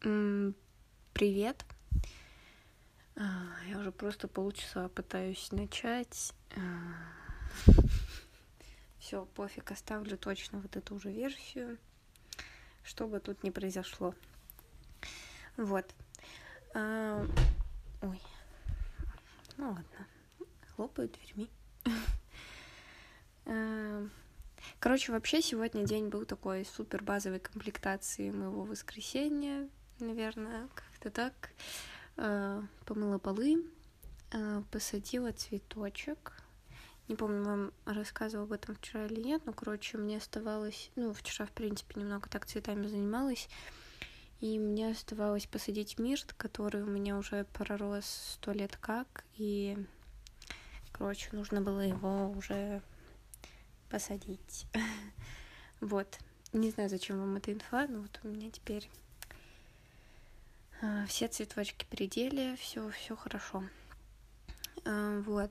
Привет. А, я уже просто полчаса пытаюсь начать. А, Все, пофиг, оставлю точно вот эту уже версию, что бы тут ни произошло. Вот. А, ой. Ну ладно. Хлопают дверьми. Короче, вообще сегодня день был такой супер базовой комплектации моего воскресенья, наверное, как-то так. А, помыла полы, а, посадила цветочек. Не помню, вам рассказывала об этом вчера или нет, но, короче, мне оставалось... Ну, вчера, в принципе, немного так цветами занималась. И мне оставалось посадить мирт, который у меня уже пророс сто лет как. И, короче, нужно было его уже посадить. Вот. Не знаю, зачем вам эта инфа, но вот у меня теперь все цветочки пределе, все, все хорошо. А, вот.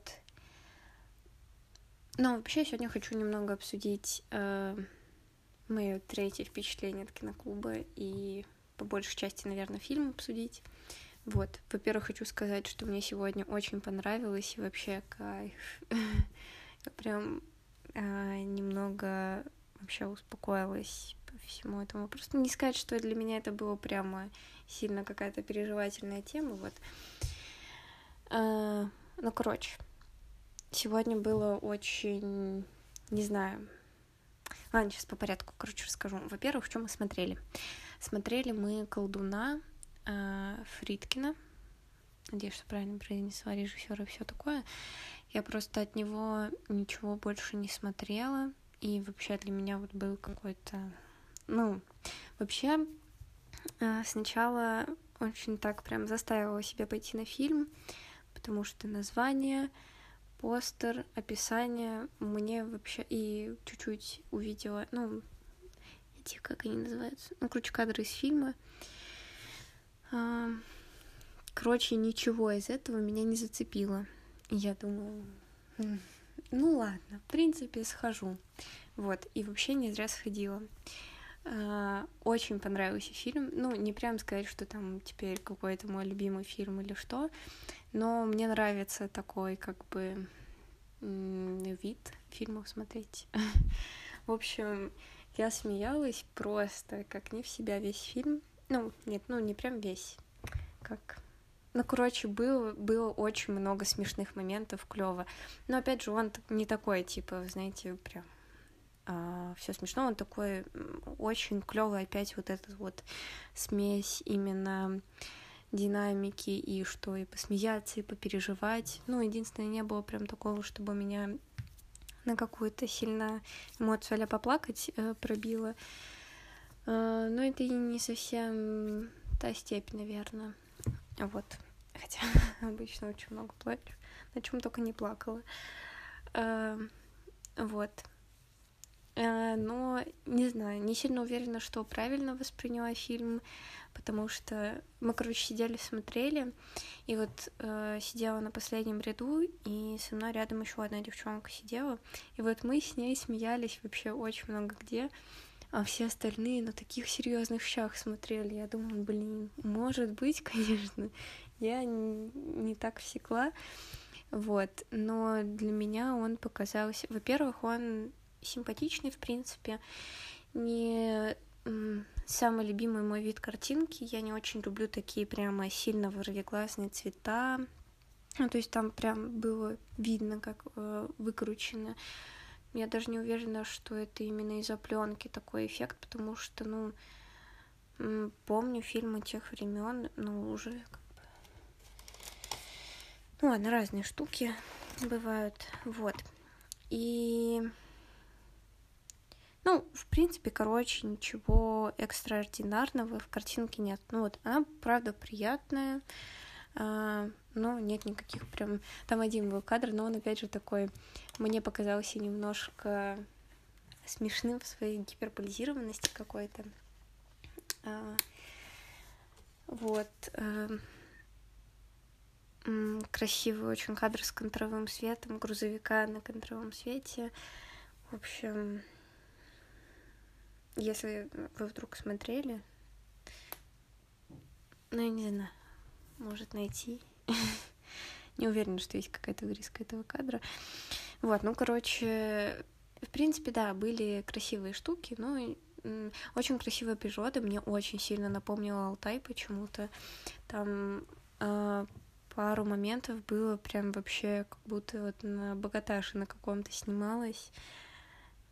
Но вообще сегодня хочу немного обсудить э, мое третье впечатление от киноклуба и по большей части, наверное, фильм обсудить. Вот. Во-первых, хочу сказать, что мне сегодня очень понравилось и вообще кайф. Прям а, немного вообще успокоилась по всему этому. Просто не сказать, что для меня это было прямо сильно какая-то переживательная тема, вот. А, ну, короче, сегодня было очень, не знаю, ладно, сейчас по порядку, короче, расскажу. Во-первых, что мы смотрели? Смотрели мы «Колдуна» э, Фридкина, надеюсь, что правильно произнесла режиссера и все такое. Я просто от него ничего больше не смотрела. И вообще для меня вот был какой-то... Ну, вообще сначала очень так прям заставила себя пойти на фильм, потому что название, постер, описание мне вообще и чуть-чуть увидела, ну, эти, как они называются, ну, короче, кадры из фильма. А, короче, ничего из этого меня не зацепило. Я думаю, ну ладно, в принципе, схожу. Вот, и вообще не зря сходила. А, очень понравился фильм. Ну, не прям сказать, что там теперь какой-то мой любимый фильм или что, но мне нравится такой, как бы, вид фильмов смотреть. В общем, я смеялась просто, как не в себя весь фильм. Ну, нет, ну не прям весь. Как ну, короче, было, было очень много смешных моментов, клево. Но опять же, он не такой, типа, знаете, прям а, все смешно, он такой очень клевый, опять вот этот вот смесь именно динамики и что и посмеяться, и попереживать. Ну, единственное, не было прям такого, чтобы меня на какую-то сильно эмоцию а поплакать э, пробило. Э, но это и не совсем та степь, наверное. Вот. Хотя обычно очень много плачу. На чем только не плакала. А, вот. А, но не знаю, не сильно уверена, что правильно восприняла фильм, потому что мы, короче, сидели, смотрели, и вот э, сидела на последнем ряду, и со мной рядом еще одна девчонка сидела, и вот мы с ней смеялись вообще очень много где а все остальные на таких серьезных щах смотрели. Я думаю, блин, может быть, конечно, я не так всекла, вот, но для меня он показался, во-первых, он симпатичный, в принципе, не самый любимый мой вид картинки, я не очень люблю такие прямо сильно вырвиглазные цвета, ну, то есть там прям было видно, как э, выкручено. Я даже не уверена, что это именно из-за пленки такой эффект, потому что, ну, помню фильмы тех времен, но уже как бы... Ну ладно, разные штуки бывают, вот. И... Ну, в принципе, короче, ничего экстраординарного в картинке нет. Ну вот, она, правда, приятная, а, но нет никаких прям... Там один был кадр, но он, опять же, такой... Мне показался немножко смешным в своей гиперполизированности какой-то. А, вот. А, красивый очень кадр с контровым светом, грузовика на контровом свете. В общем, если вы вдруг смотрели, ну, я не знаю, может найти. Не уверена, что есть какая-то вырезка этого кадра. Вот, ну, короче, в принципе, да, были красивые штуки, но очень красивая природа, мне очень сильно напомнила Алтай почему-то. Там э, пару моментов было прям вообще как будто вот на богаташе на каком-то снималась.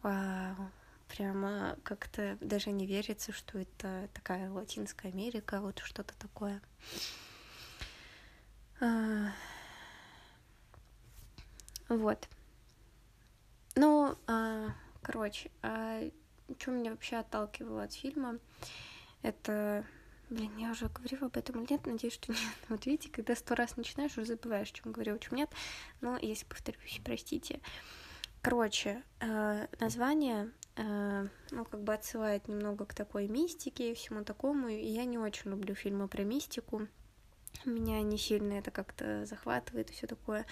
Вау, прямо как-то даже не верится, что это такая Латинская Америка, вот что-то такое. А... Вот. Ну, а, короче, а что меня вообще отталкивало от фильма, это... Блин, я уже говорила об этом или нет, надеюсь, что нет. Вот видите, когда сто раз начинаешь, уже забываешь, чем говорил, о чем нет. Но если повторюсь, простите. Короче, название, ну, как бы отсылает немного к такой мистике и всему такому. И я не очень люблю фильмы про мистику. Меня не сильно это как-то захватывает и все такое.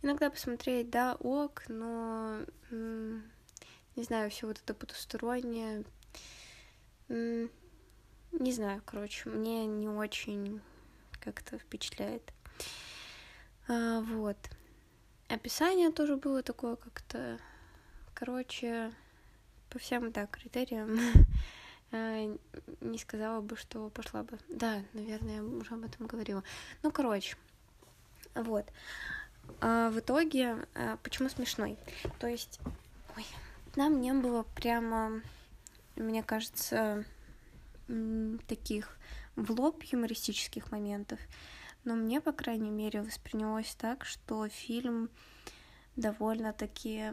Иногда посмотреть, да, ок, но не знаю, все вот это потустороннее. Не знаю, короче, мне не очень как-то впечатляет. А, вот. Описание тоже было такое как-то, короче, по всем, да, критериям а, не сказала бы, что пошла бы. Да, наверное, я уже об этом говорила. Ну, короче, вот. А в итоге, а, почему смешной? То есть, ой, нам не было прямо, мне кажется, таких в лоб юмористических моментов. Но мне, по крайней мере, воспринялось так, что фильм довольно-таки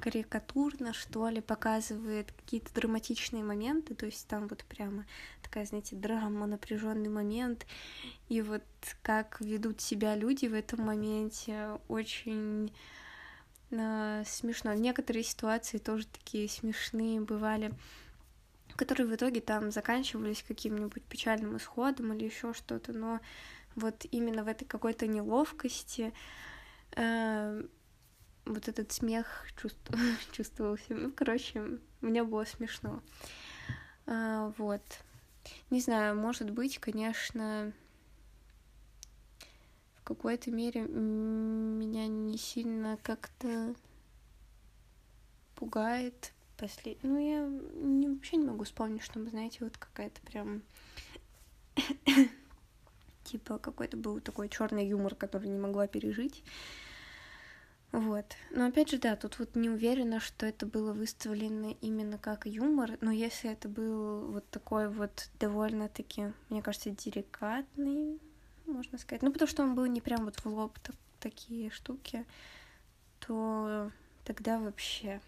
карикатурно, что ли, показывает какие-то драматичные моменты, то есть там вот прямо такая, знаете, драма, напряженный момент, и вот как ведут себя люди в этом моменте очень э, смешно. Некоторые ситуации тоже такие смешные бывали, которые в итоге там заканчивались каким-нибудь печальным исходом или еще что-то, но вот именно в этой какой-то неловкости э, вот этот смех чувств... чувствовался. Ну, короче, мне было смешно. А, вот. Не знаю, может быть, конечно, в какой-то мере меня не сильно как-то пугает послед... Ну, я не, вообще не могу вспомнить, чтобы, знаете, вот какая-то прям типа какой-то был такой черный юмор, который не могла пережить. Вот. Но опять же, да, тут вот не уверена, что это было выставлено именно как юмор, но если это был вот такой вот довольно-таки, мне кажется, деликатный, можно сказать, ну потому что он был не прям вот в лоб так, такие штуки, то тогда вообще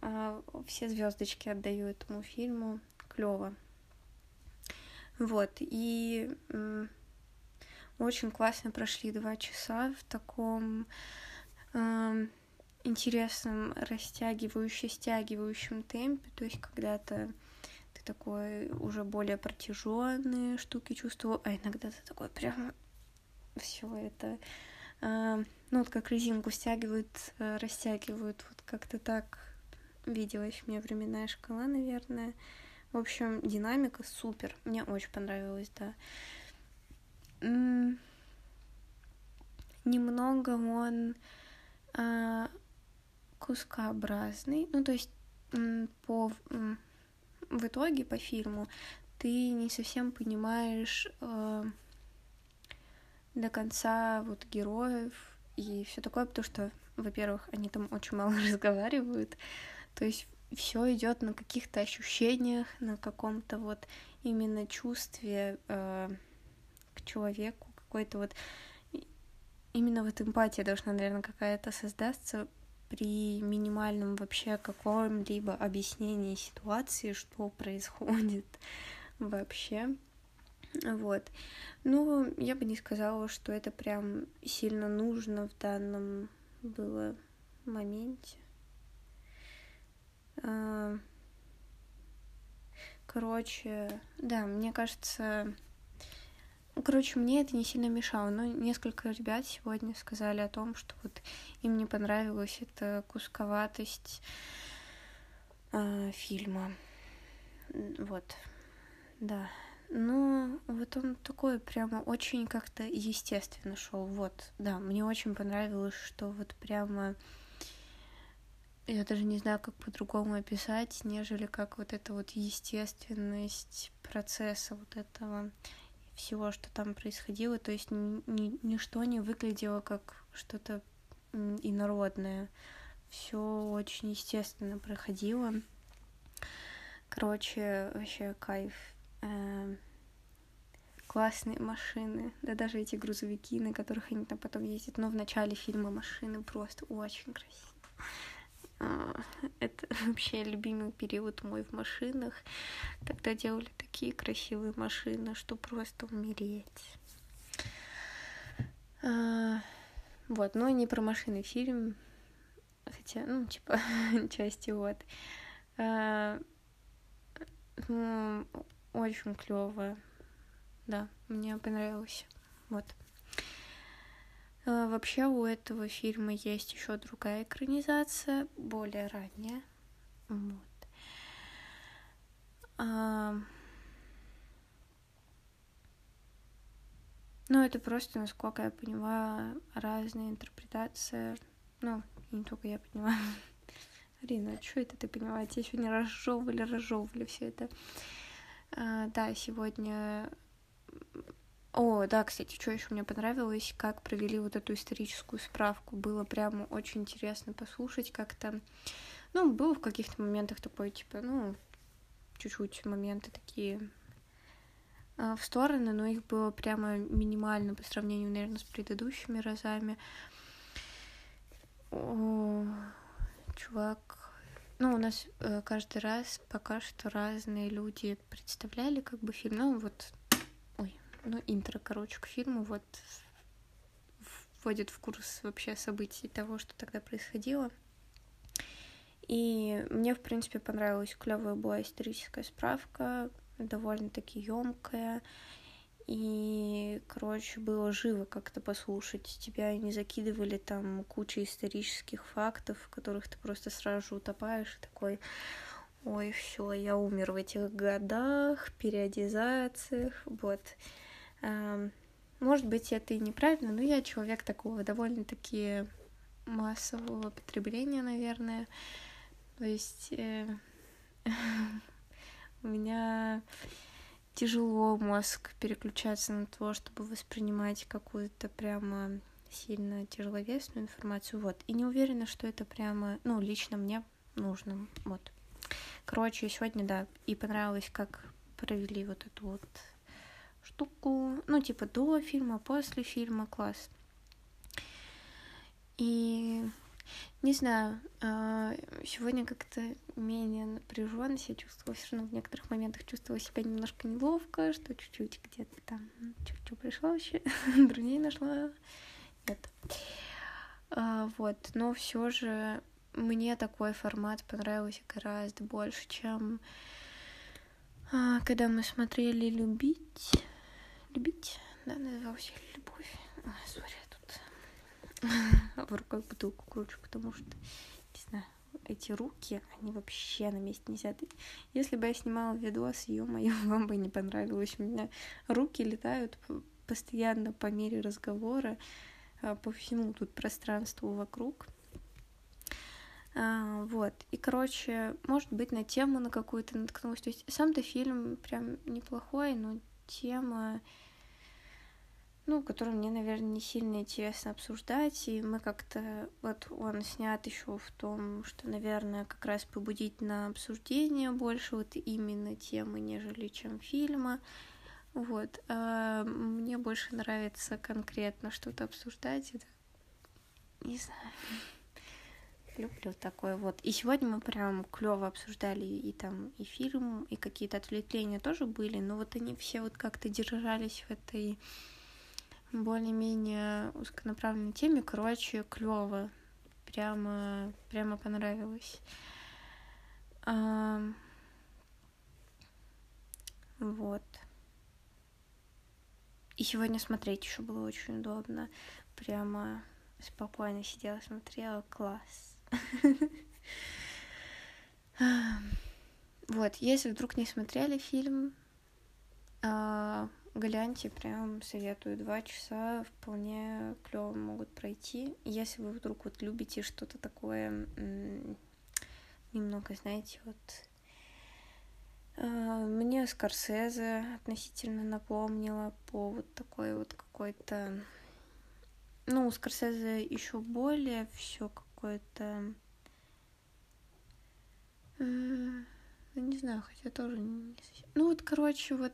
а, все звездочки отдаю этому фильму, клево. Вот, и очень классно прошли два часа в таком э, интересном, растягивающем, стягивающем темпе. То есть когда-то ты такой уже более протяженные штуки чувствовал, а иногда ты такой прям все это, э, ну вот как резинку стягивают, э, растягивают, вот как-то так виделась мне временная шкала, наверное. В общем, динамика супер. Мне очень понравилось, да немного он э, кускообразный. Ну, то есть по в итоге по фильму ты не совсем понимаешь э, до конца вот героев и все такое, потому что, во-первых, они там очень мало разговаривают, то есть все идет на каких-то ощущениях, на каком-то вот именно чувстве э, человеку, какой-то вот именно вот эмпатия должна, наверное, какая-то создаться при минимальном вообще каком-либо объяснении ситуации, что происходит вообще. Вот. Ну, я бы не сказала, что это прям сильно нужно в данном было моменте. А, короче, да, мне кажется, короче, мне это не сильно мешало, но несколько ребят сегодня сказали о том, что вот им не понравилась эта кусковатость э, фильма. Вот. да. Ну, вот он такой прямо очень как-то естественно шел. Вот, да, мне очень понравилось, что вот прямо я даже не знаю, как по-другому описать, нежели как вот эта вот естественность процесса вот этого всего, что там происходило. То есть ни, ни, ничто не выглядело как что-то инородное. Все очень естественно проходило. Короче, вообще кайф. Э, классные машины, да даже эти грузовики, на которых они там потом ездят, но в начале фильма машины просто очень красивые. А, это вообще любимый период мой в машинах. Тогда делали такие красивые машины, что просто умереть. А, вот, но не про машины фильм. Хотя, ну, типа, части вот. А, очень клево. Да, мне понравилось. Вот. А, вообще у этого фильма есть еще другая экранизация, более ранняя. Вот. А... Ну, это просто, насколько я понимаю, разная интерпретация. Ну, не только я понимаю. Арина, а что это ты понимаешь? Я сегодня разжевывали, разжевывали все это. А, да, сегодня о, да, кстати, что еще мне понравилось, как провели вот эту историческую справку. Было прямо очень интересно послушать как-то. Ну, было в каких-то моментах такое, типа, ну, чуть-чуть моменты такие а, в стороны, но их было прямо минимально по сравнению, наверное, с предыдущими разами. О, чувак, ну, у нас э, каждый раз пока что разные люди представляли как бы фильм. Ну, вот ну, интро, короче, к фильму, вот вводит в курс вообще событий того, что тогда происходило. И мне, в принципе, понравилась клевая была историческая справка, довольно-таки емкая. И, короче, было живо как-то послушать. Тебя не закидывали там куча исторических фактов, в которых ты просто сразу же утопаешь и такой, ой, все, я умер в этих годах, периодизациях, вот. Может быть, это и неправильно, но я человек такого довольно-таки массового потребления, наверное. То есть э, у меня тяжело мозг переключаться на то, чтобы воспринимать какую-то прямо сильно тяжеловесную информацию. Вот. И не уверена, что это прямо, ну, лично мне нужно. Вот. Короче, сегодня, да, и понравилось, как провели вот эту вот штуку, ну, типа до фильма, после фильма, класс. И не знаю, а, сегодня как-то менее напряженно себя чувствовала, все равно в некоторых моментах чувствовала себя немножко неловко, что чуть-чуть где-то там чуть-чуть пришло вообще, друзей нашла. Нет. А, вот, но все же мне такой формат понравился гораздо больше, чем а, когда мы смотрели «Любить» любить, да, назывался любовь. Сори, тут в руках бутылку кручу, потому что, не знаю, эти руки, они вообще на месте не сидят. Если бы я снимала видос, ё-моё, вам бы не понравилось. У меня руки летают постоянно по мере разговора а, по всему тут пространству вокруг. А, вот. И, короче, может быть, на тему на какую-то наткнулась. То есть сам-то фильм прям неплохой, но тема ну, которую мне, наверное, не сильно интересно обсуждать, и мы как-то, вот он снят еще в том, что, наверное, как раз побудить на обсуждение больше вот именно темы, нежели чем фильма, вот, а мне больше нравится конкретно что-то обсуждать, это, не знаю, люблю такое вот. И сегодня мы прям клево обсуждали и там и фильм, и какие-то отвлечения тоже были, но вот они все вот как-то держались в этой более-менее узконаправленной теме. Короче, клево. Прямо, прямо понравилось. А, вот. И сегодня смотреть еще было очень удобно. Прямо спокойно сидела, смотрела. Класс. Вот, если вдруг не смотрели фильм, Гляньте, прям советую. Два часа вполне клево могут пройти. Если вы вдруг вот любите что-то такое немного, знаете, вот а, мне Скорсезе относительно напомнила по вот такой вот какой-то... Ну, у Скорсезе еще более все какое-то... Э, не знаю, хотя тоже не совсем... Ну, вот, короче, вот...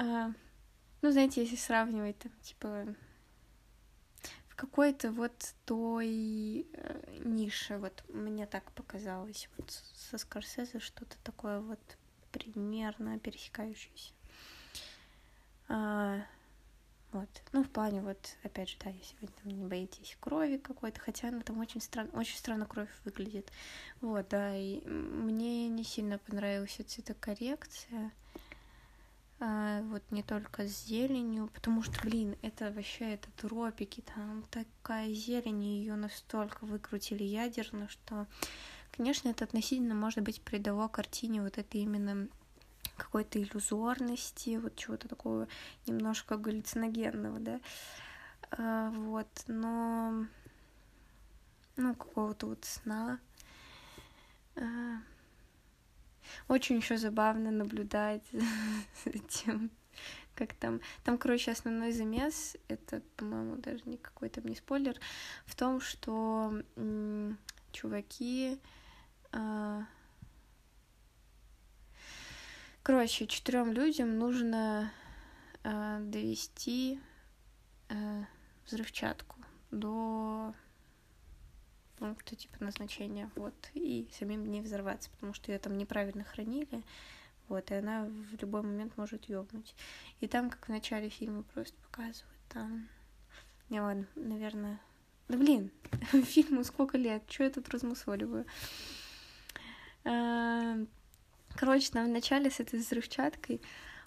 А, ну, знаете, если сравнивать там, типа, в какой-то вот той э, нише, вот мне так показалось, вот со Скорсезе что-то такое вот примерно пересекающиеся. А, вот. Ну, в плане, вот, опять же, да, если вы там не боитесь крови какой-то, хотя она там очень странно, очень странно кровь выглядит. Вот, да, и мне не сильно понравилась цветокоррекция. А, вот не только с зеленью, потому что, блин, это вообще это тропики, там такая зелень, ее настолько выкрутили ядерно, что Конечно, это относительно, может быть, придало картине вот это именно какой-то иллюзорности, вот чего-то такого немножко галлюциногенного, да, а, вот, но, ну, какого-то вот сна. А, очень еще забавно наблюдать за тем, как там... Там, короче, основной замес, это, по-моему, даже не какой-то не спойлер, в том, что чуваки а, короче, четырем людям нужно а, довести а, взрывчатку до пункта типа назначения, вот, и самим не взорваться, потому что ее там неправильно хранили, вот, и она в любой момент может ёбнуть. И там, как в начале фильма просто показывают, там... Не, ладно, наверное... Да блин, фильму сколько лет, что я тут размусоливаю? Эм, короче, там вначале с этой взрывчаткой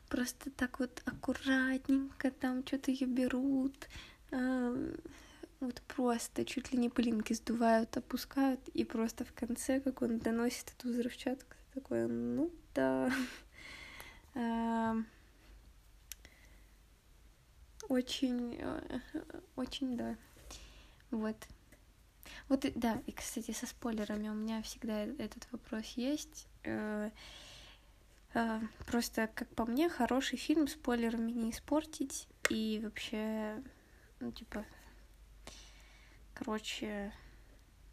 просто так вот аккуратненько там что-то ее берут, эм, вот просто чуть ли не пылинки сдувают, опускают, и просто в конце, как он доносит эту взрывчатку, такое, ну да. Эм, очень, э, очень, да. Вот. Вот, да, и, кстати, со спойлерами у меня всегда этот вопрос есть. Э, э, просто, как по мне, хороший фильм спойлерами не испортить. И вообще, ну, типа, короче,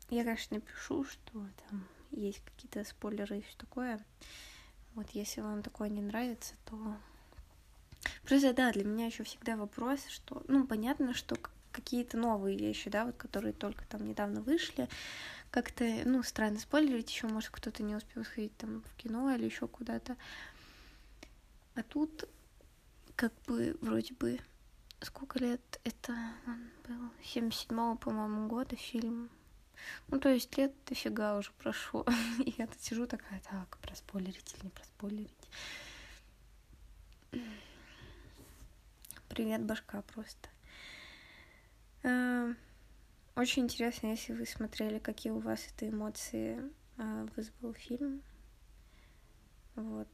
я, конечно, напишу, что там есть какие-то спойлеры и все такое. Вот, если вам такое не нравится, то... Просто, да, для меня еще всегда вопрос, что, ну, понятно, что какие-то новые вещи, да, вот которые только там недавно вышли. Как-то, ну, странно спойлерить, еще, может, кто-то не успел сходить там в кино или еще куда-то. А тут как бы вроде бы сколько лет это он был? 77-го, по-моему, года фильм. Ну, то есть лет дофига уже прошло. И я тут сижу такая, так, проспойлерить или не проспойлерить. Привет, башка просто. Э, очень интересно, если вы смотрели, какие у вас это эмоции э, вызвал фильм. Вот.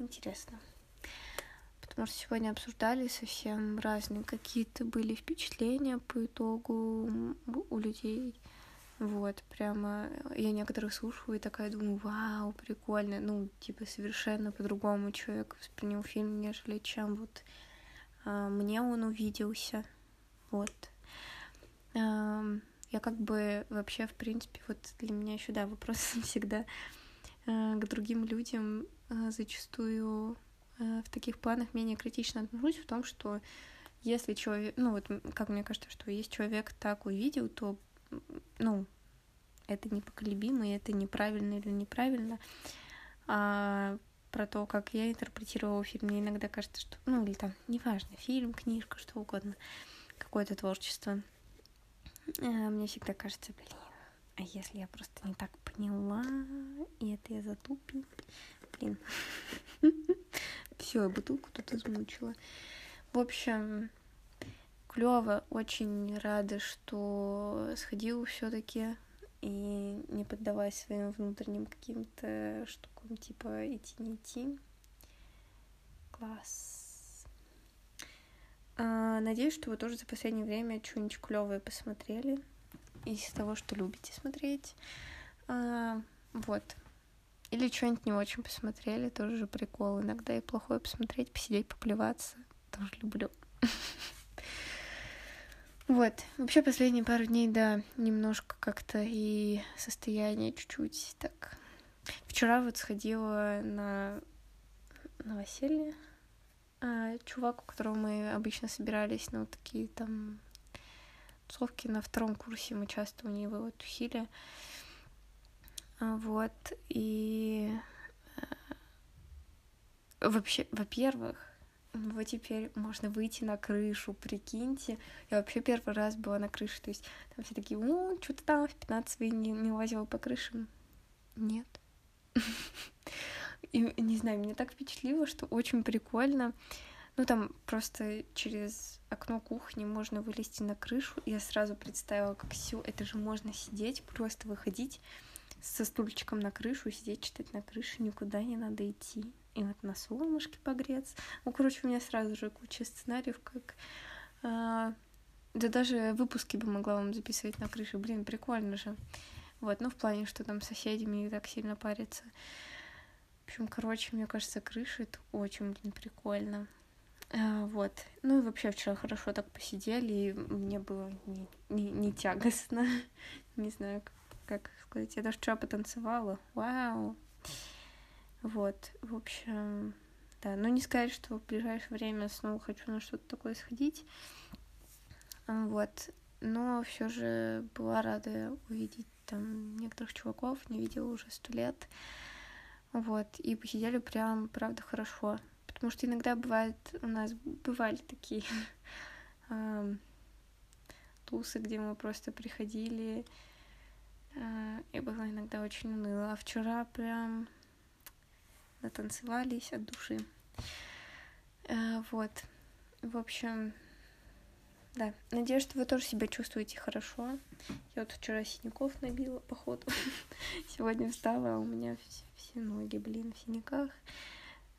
Э, интересно. Потому что сегодня обсуждали совсем разные какие-то были впечатления по итогу у людей. Вот, прямо я некоторых слушаю и такая думаю, вау, прикольно. Ну, типа, совершенно по-другому человек воспринял фильм, нежели чем вот а, мне он увиделся. Вот. А, я как бы вообще, в принципе, вот для меня еще, да, вопрос всегда а, к другим людям зачастую а, в таких планах менее критично отношусь в том, что если человек, ну вот, как мне кажется, что если человек так увидел, то ну, это непоколебимо, и это неправильно или неправильно. А про то, как я интерпретировала фильм, мне иногда кажется, что, ну, или там, неважно, фильм, книжка, что угодно, какое-то творчество. А мне всегда кажется, блин, а если я просто не так поняла, и это я затупил, блин. Все, бутылку тут измучила. В общем, клево, очень рада, что сходила все-таки и не поддаваясь своим внутренним каким-то штукам, типа идти, не идти. Класс. А, надеюсь, что вы тоже за последнее время что-нибудь клевое посмотрели из того, что любите смотреть. А, вот. Или что-нибудь не очень посмотрели, тоже же прикол. Иногда и плохое посмотреть, посидеть, поплеваться. Тоже люблю. Вот. Вообще последние пару дней, да, немножко как-то и состояние чуть-чуть так. Вчера вот сходила на новоселье. А, чувак, у которого мы обычно собирались вот такие там тусовки на втором курсе, мы часто у него вот тусили. А, вот, и э, вообще, во-первых, вот теперь можно выйти на крышу, прикиньте. Я вообще первый раз была на крыше, то есть там все такие, ну, что-то там в 15 не, не лазила по крышам. Нет. И, не знаю, меня так впечатлило, что очень прикольно. Ну, там просто через окно кухни можно вылезти на крышу. Я сразу представила, как все, это же можно сидеть, просто выходить со стульчиком на крышу, сидеть, читать на крыше, никуда не надо идти. И вот на солнышке погреться. Ну, короче, у меня сразу же куча сценариев, как... А, да даже выпуски бы могла вам записывать на крыше. Блин, прикольно же. Вот, ну, в плане, что там соседями не так сильно париться. В общем, короче, мне кажется, крыша — это очень, блин, прикольно. А, вот. Ну и вообще вчера хорошо так посидели, и мне было не, не, не тягостно. не знаю, как сказать, я даже вчера потанцевала. Вау! Вот, в общем, да, но не сказать, что в ближайшее время снова хочу на что-то такое сходить. Вот, но все же была рада увидеть там некоторых чуваков, не видела уже сто лет. Вот, и посидели прям, правда, хорошо. Потому что иногда бывает, у нас бывали такие тусы, где мы просто приходили, и было иногда очень уныло. А вчера прям натанцевались от души. Э, вот. В общем, да. Надеюсь, что вы тоже себя чувствуете хорошо. Я вот вчера синяков набила, походу. Сегодня встала, а у меня все, все ноги, блин, в синяках.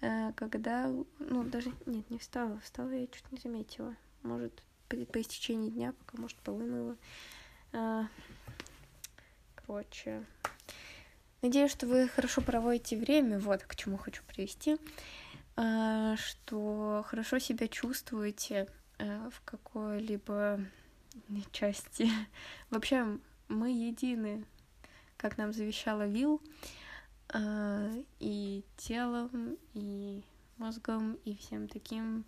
Э, когда, ну, даже, нет, не встала. Встала я чуть не заметила. Может, по, по истечении дня, пока, может, полы короче. Надеюсь, что вы хорошо проводите время, вот к чему хочу привести, а, что хорошо себя чувствуете в какой-либо части. Вообще, мы едины, как нам завещала Вил, и телом, и мозгом, и всем таким.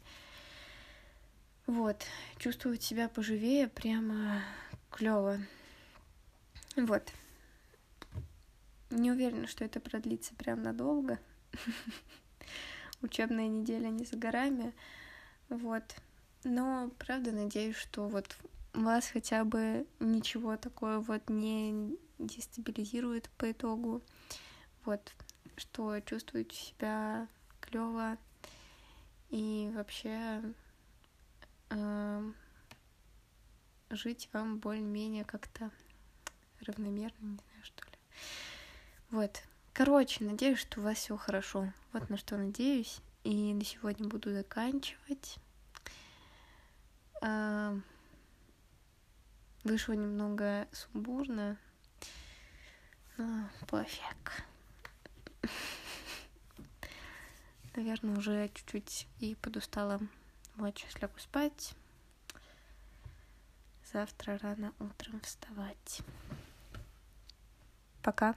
Вот, чувствовать себя поживее прямо клево. Вот. Не уверена, что это продлится прям надолго. Учебная неделя не за горами. Вот. Но, правда, надеюсь, что вот вас хотя бы ничего такое вот не дестабилизирует по итогу. Вот, что чувствуете себя клево и вообще э, жить вам более-менее как-то равномерно, не знаю, что ли. Вот. Короче, надеюсь, что у вас все хорошо. Вот на что надеюсь. И на сегодня буду заканчивать. А, вышло немного сумбурно. Но пофиг. Наверное, уже чуть-чуть и подустала. Вот, сейчас лягу спать. Завтра рано утром вставать. Пока.